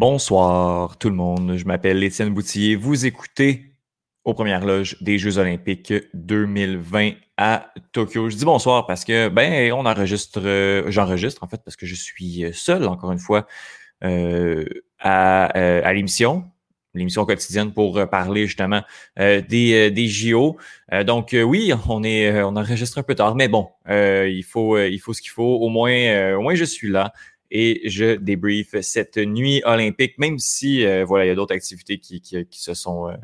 Bonsoir tout le monde, je m'appelle Étienne Boutier. Vous écoutez aux premières loges des Jeux olympiques 2020 à Tokyo. Je dis bonsoir parce que ben on enregistre, euh, j'enregistre en fait parce que je suis seul encore une fois euh, à, euh, à l'émission l'émission quotidienne pour parler justement des, des JO. donc oui, on est on enregistre un peu tard, mais bon, il faut il faut ce qu'il faut. Au moins au moins je suis là et je débrief cette nuit olympique, même si euh, voilà, il y a d'autres activités qui, qui, qui, se sont euh,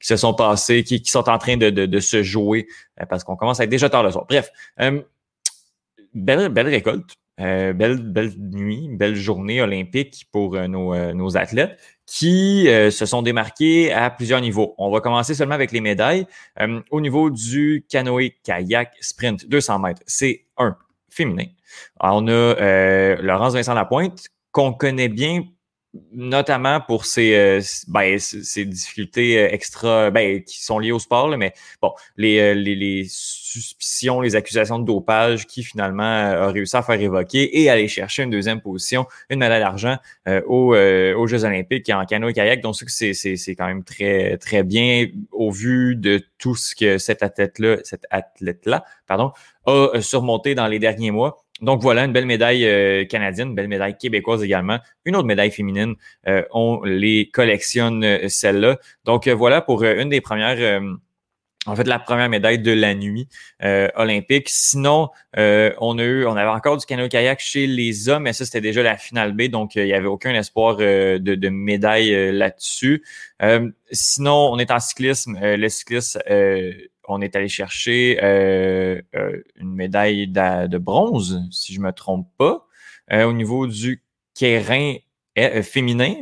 qui se sont passées, qui, qui sont en train de, de, se jouer, euh, parce qu'on commence à être déjà tard le soir. Bref, belle, belle récolte, belle, belle nuit, belle journée olympique pour nos, nos athlètes qui se sont démarqués à plusieurs niveaux. On va commencer seulement avec les médailles. au niveau du canoë-kayak sprint 200 mètres, c'est un féminin. on a euh, Laurence Vincent Lapointe, qu'on connaît bien notamment pour ses, euh, ben, ses difficultés euh, extra ben, qui sont liées au sport, mais bon, les, les, les, suspicions, les accusations de dopage qui finalement a réussi à faire évoquer et aller chercher une deuxième position, une médaille d'argent aux, Jeux olympiques en canoë kayak. Donc, c'est, c'est quand même très, très bien au vu de tout ce que cet athlète-là, cet athlète-là, pardon, a surmonté dans les derniers mois. Donc voilà, une belle médaille euh, canadienne, une belle médaille québécoise également, une autre médaille féminine. Euh, on les collectionne euh, celle-là. Donc voilà pour une des premières, en fait la première médaille de la nuit olympique. Sinon, on a eu, on avait encore du canoë kayak chez les hommes, mais ça c'était déjà la finale B, donc il n'y avait aucun espoir de, de, médaille là-dessus. sinon, on est en cyclisme. le cyclisme on est allé chercher euh, euh, une médaille de, bronze, si je me trompe pas, euh, au niveau du kérin féminin.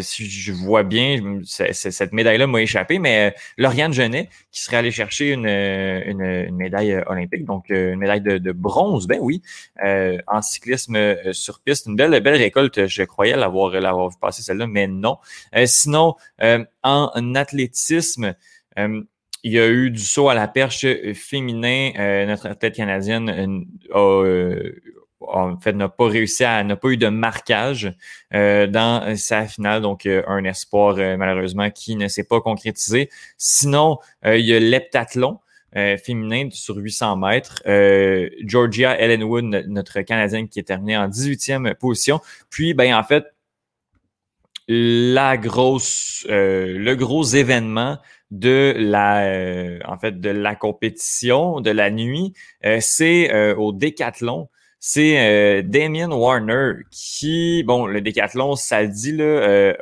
si je vois bien, cette médaille-là m'a échappé, mais Lauriane Genet, qui serait allée chercher une, médaille olympique, donc une médaille de, bronze, ben oui, en cyclisme sur piste. Une belle, belle récolte, je croyais l'avoir, l'avoir vu passer celle-là, mais non. sinon, en athlétisme, il y a eu du saut à la perche euh, féminin. Euh, notre athlète canadienne euh, a, en fait n'a pas réussi à n'a pas eu de marquage dans sa finale donc un espoir malheureusement qui ne s'est pas concrétisé sinon il y a l'heptathlon féminin sur 800 mètres. Georgia Ellenwood, notre Canadienne qui est terminée en 18e position. Puis, ben en fait, la grosse, le gros événement de la, euh, en fait, de la compétition de la nuit, euh, c'est euh, au décathlon. C'est Damien Warner qui, bon, le décathlon, ça le dit, là,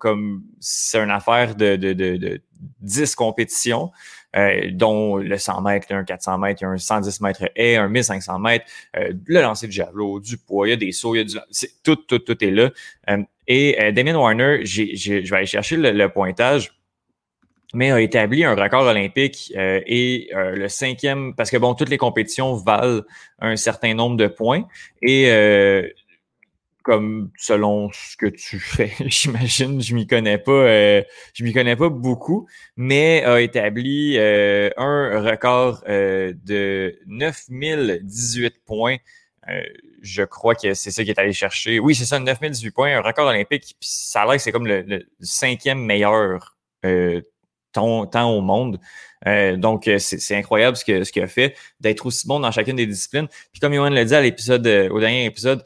comme c'est une affaire de, de, de, de 10 compétitions. dont le 100 mètres, un 400 mètres, a un 110 mètres et un 1500 mètres, le lancer de javelot, du poids, il y a des sauts, il y a du... tout, tout, tout est là. et Damien Warner, je vais aller chercher le pointage mais a établi un record olympique euh, et euh, le cinquième, parce que bon, toutes les compétitions valent un certain nombre de points et euh, comme selon ce que tu fais, j'imagine, je m'y connais pas, je m'y connais pas beaucoup, mais a établi un record de 9018 points. je crois que c'est ça qui est allé chercher. Oui, c'est ça, 9018 points, un record olympique. Puis ça a l'air que c'est comme le, le, cinquième meilleur tant, au monde. Euh, donc, euh, c'est incroyable ce qu'il ce a fait, d'être aussi bon dans chacune des disciplines. Puis comme Yohan l'a dit à l'épisode, euh, au dernier épisode,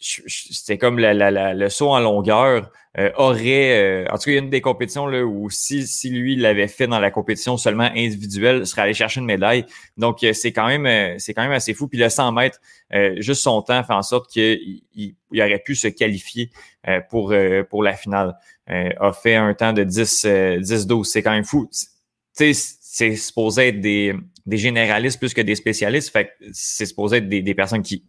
c'était comme le saut en longueur aurait, en tout cas, il y a une des compétitions là, où si, si lui l'avait fait dans la compétition seulement individuelle, serait allé chercher une médaille. Donc, c'est quand même c'est quand même assez fou. Puis le 100 mètres, juste son temps fait en sorte qu'il il, aurait pu se qualifier pour, pour la finale. Euh, a fait un temps de 10-12. Euh, c'est quand même fou. C'est supposé être des, des généralistes plus que des spécialistes. Fait c'est supposé être des, des personnes qui,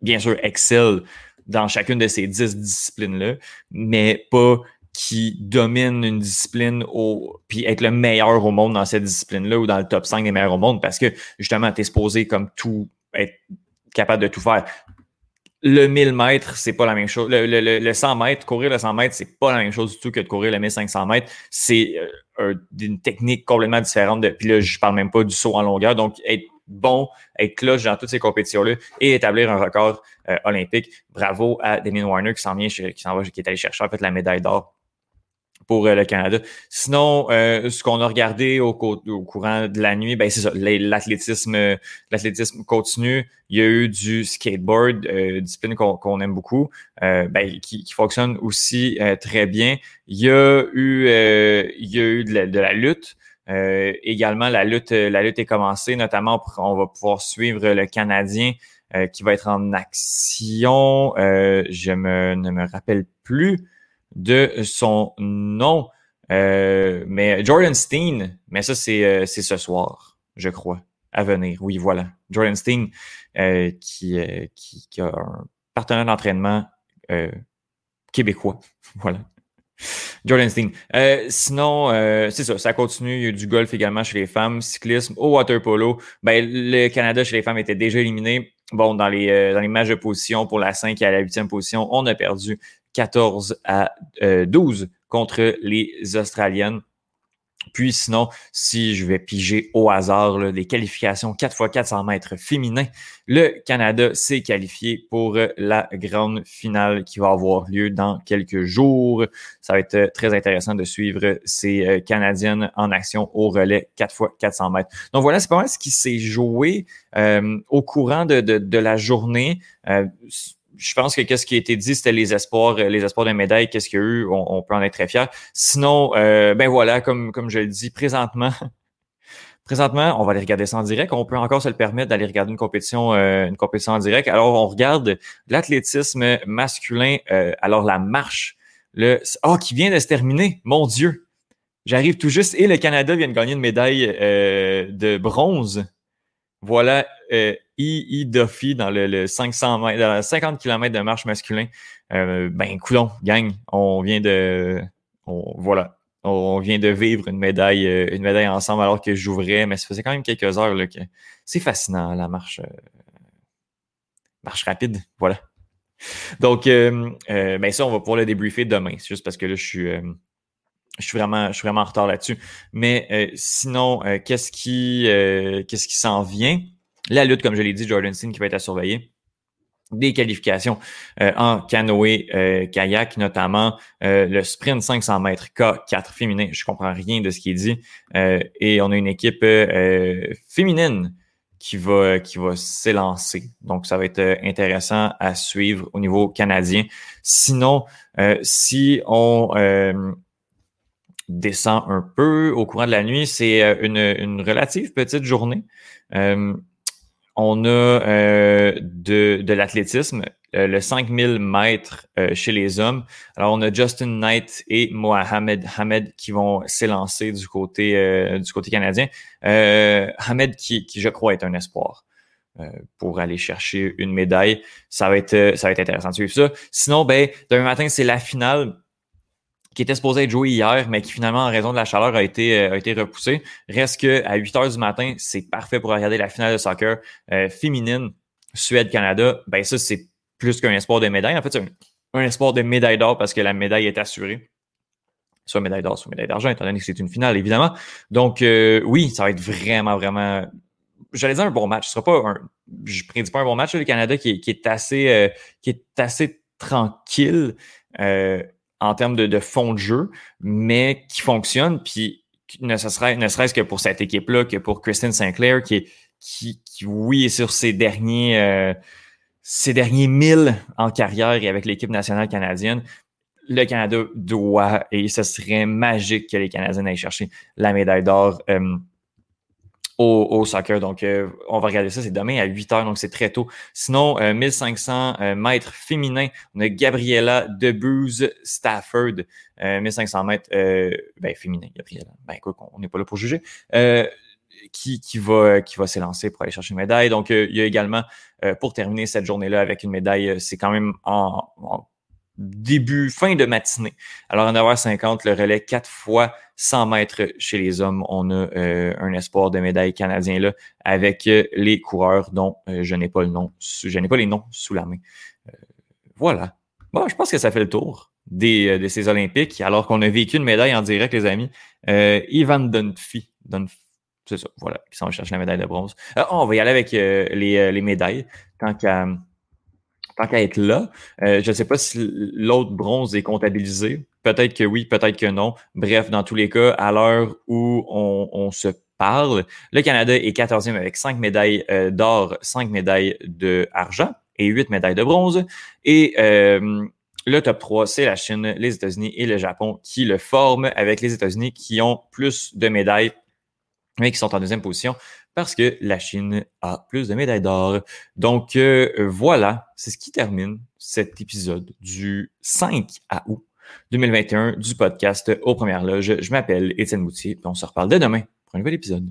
bien sûr, excellent dans chacune de ces 10 disciplines-là, mais pas qui dominent une discipline au, puis être le meilleur au monde dans cette discipline-là ou dans le top 5 des meilleurs au monde parce que justement, tu es supposé comme tout être capable de tout faire le 1000 mètres, c'est pas la même chose. Le, le, le, 100 mètres, courir le 100 mètres, c'est pas la même chose du tout que de courir le 1500 mètres. C'est euh, une technique complètement différente. De, puis là, je parle même pas du saut en longueur. Donc, être bon, être clutch dans toutes ces compétitions-là et établir un record olympique. Bravo à Damien Warner qui s'en vient, qui s'en va, qui est allé chercher en fait la médaille d'or pour euh, le Canada. Sinon, euh, ce qu'on a regardé au, courant de la nuit, ben c'est ça, l'athlétisme, l'athlétisme continue. Il y a eu du skateboard, euh, discipline qu'on aime beaucoup, ben, qui, fonctionne aussi très bien. Il y a eu, il y a eu de la, lutte. Également, la lutte, la lutte est commencée, notamment on va pouvoir suivre le Canadien qui va être en action. je me, ne me rappelle plus de son nom. Euh, mais Jordan Steen, mais ça, euh, c'est ce soir, je crois, à venir. Oui, voilà. Jordan Steen, euh, qui, qui, qui, a un partenaire d'entraînement québécois. voilà. Jordan Steen. sinon, c'est ça, ça continue. Il y a du golf également chez les femmes, cyclisme, au water polo. Ben, le Canada chez les femmes était déjà éliminé. Bon, dans les, dans les matchs de position pour la 5 et à la 8e position, on a perdu 14 à 12 euh, contre les Australiennes. Puis sinon, si je vais piger au hasard les qualifications 4 x 400 mètres féminins, le Canada s'est qualifié pour la grande finale qui va avoir lieu dans quelques jours. Ça va être très intéressant de suivre ces euh, Canadiennes en action au relais 4 x 400 mètres. Donc voilà, c'est pas mal ce qui s'est joué euh, au courant de, de, la journée je pense que qu'est-ce qui a été dit, c'était les espoirs, euh, les espoirs de médaille, qu'est-ce qu'il y a eu, on, peut en être très fier. Sinon, euh, ben voilà, comme, comme je le dis, présentement, présentement, on va aller regarder ça en direct. On peut encore se le permettre d'aller regarder une compétition, euh, une compétition en direct. Alors, on regarde l'athlétisme masculin. alors, la marche, le oh, qui vient de se terminer. Mon Dieu, j'arrive tout juste et le Canada vient de gagner une médaille de bronze. Voilà, I. Duffy dans le, 500 mètres, dans 50 km de marche masculin. Euh, ben, coulon, gang, on vient de, voilà, on vient de vivre une médaille, euh, une médaille ensemble alors que j'ouvrais, mais ça faisait quand même quelques heures là, que c'est fascinant la marche, euh, marche rapide, voilà. Donc, ben ça, on va pouvoir le débriefer demain. C'est juste parce que là, je suis, je suis vraiment, je suis vraiment en retard là-dessus. Mais sinon, qu'est-ce qui, qu'est-ce qui s'en vient? La lutte, comme je l'ai dit, Jordan Steen qui va être à surveiller des qualifications euh, en canoë euh, kayak, notamment euh, le sprint 500 mètres K4 féminin. Je comprends rien de ce qui est dit. et on a une équipe féminine qui va qui va s'élancer. Donc ça va être intéressant à suivre au niveau canadien. Sinon, si on descend un peu au courant de la nuit, c'est une, une relative petite journée. On a euh, de, de l'athlétisme, euh, le 5000 mètres euh, chez les hommes. Alors, on a Justin Knight et Mohamed Hamed qui vont s'élancer du côté du côté canadien. Hamed qui, qui, je crois, est un espoir. pour aller chercher une médaille. Ça va être, ça va être intéressant de suivre ça. Sinon, ben, demain matin, c'est la finale qui était supposé être joué hier, mais qui finalement, en raison de la chaleur, a été, euh, a été repoussé. Reste que à 8 heures du matin, c'est parfait pour regarder la finale de soccer euh, féminine Suède-Canada. Ben ça, c'est plus qu'un espoir de médaille. En fait, c'est un, espoir de médaille d'or parce que la médaille est assurée. Soit médaille d'or, soit médaille d'argent, étant donné que c'est une finale, évidemment. Donc, euh, oui, ça va être vraiment, vraiment j'allais dire un bon match. Ce sera pas un. Je prédis pas un bon match. le Canada qui est, qui est assez qui est assez tranquille. Euh, en termes de, fond de jeu, mais qui fonctionne, puis ne, serait, serait-ce que pour cette équipe-là, que pour Kristen Sinclair, qui, qui, qui oui, est sur ses derniers, euh, ses derniers mille en carrière et avec l'équipe nationale canadienne, le Canada doit, et ce serait magique que les Canadiens aillent chercher la médaille d'or. Euh, au, soccer. Donc, euh, on va regarder ça. C'est demain à 8 heures, donc c'est très tôt. Sinon, 1500 euh, euh, mètres féminins. On a Gabriella Debuse Stafford. 1500 mètres ben, féminin, Gabriella. Ben écoute, on n'est pas là pour juger. qui, qui va, qui va s'élancer pour aller chercher une médaille. Donc, il y a également, pour terminer cette journée-là avec une médaille, c'est quand même en, en début, fin de matinée. Alors, en 9h50, le relais 4 fois 100 mètres chez les hommes. On a euh, un espoir de médaille canadien là avec euh, les coureurs dont euh, je n'ai pas le nom, je n'ai pas les noms sous la main. voilà. Bon, je pense que ça fait le tour des, de ces Olympiques, alors qu'on a vécu une médaille en direct, les amis. Ivan Dunphy, c'est ça, voilà, qui s'en va chercher la médaille de bronze. On va y aller avec les, les, médailles, tant qu'à tant qu'à être là. je ne sais pas si l'autre bronze est comptabilisé. Peut-être que oui, peut-être que non. Bref, dans tous les cas, à l'heure où on, on, se parle, le Canada est 14e avec 5 médailles d'or, 5 médailles d'argent et 8 médailles de bronze. Et euh, le top 3, c'est la Chine, les États-Unis et le Japon qui le forment, avec les États-Unis qui ont plus de médailles, mais qui sont en deuxième position parce que la Chine a plus de médailles d'or. Donc euh, voilà, c'est ce qui termine cet épisode du 5 à août 2021 du podcast Aux Premières Loges. Je m'appelle Étienne Moutier, on se reparle demain pour un nouvel épisode.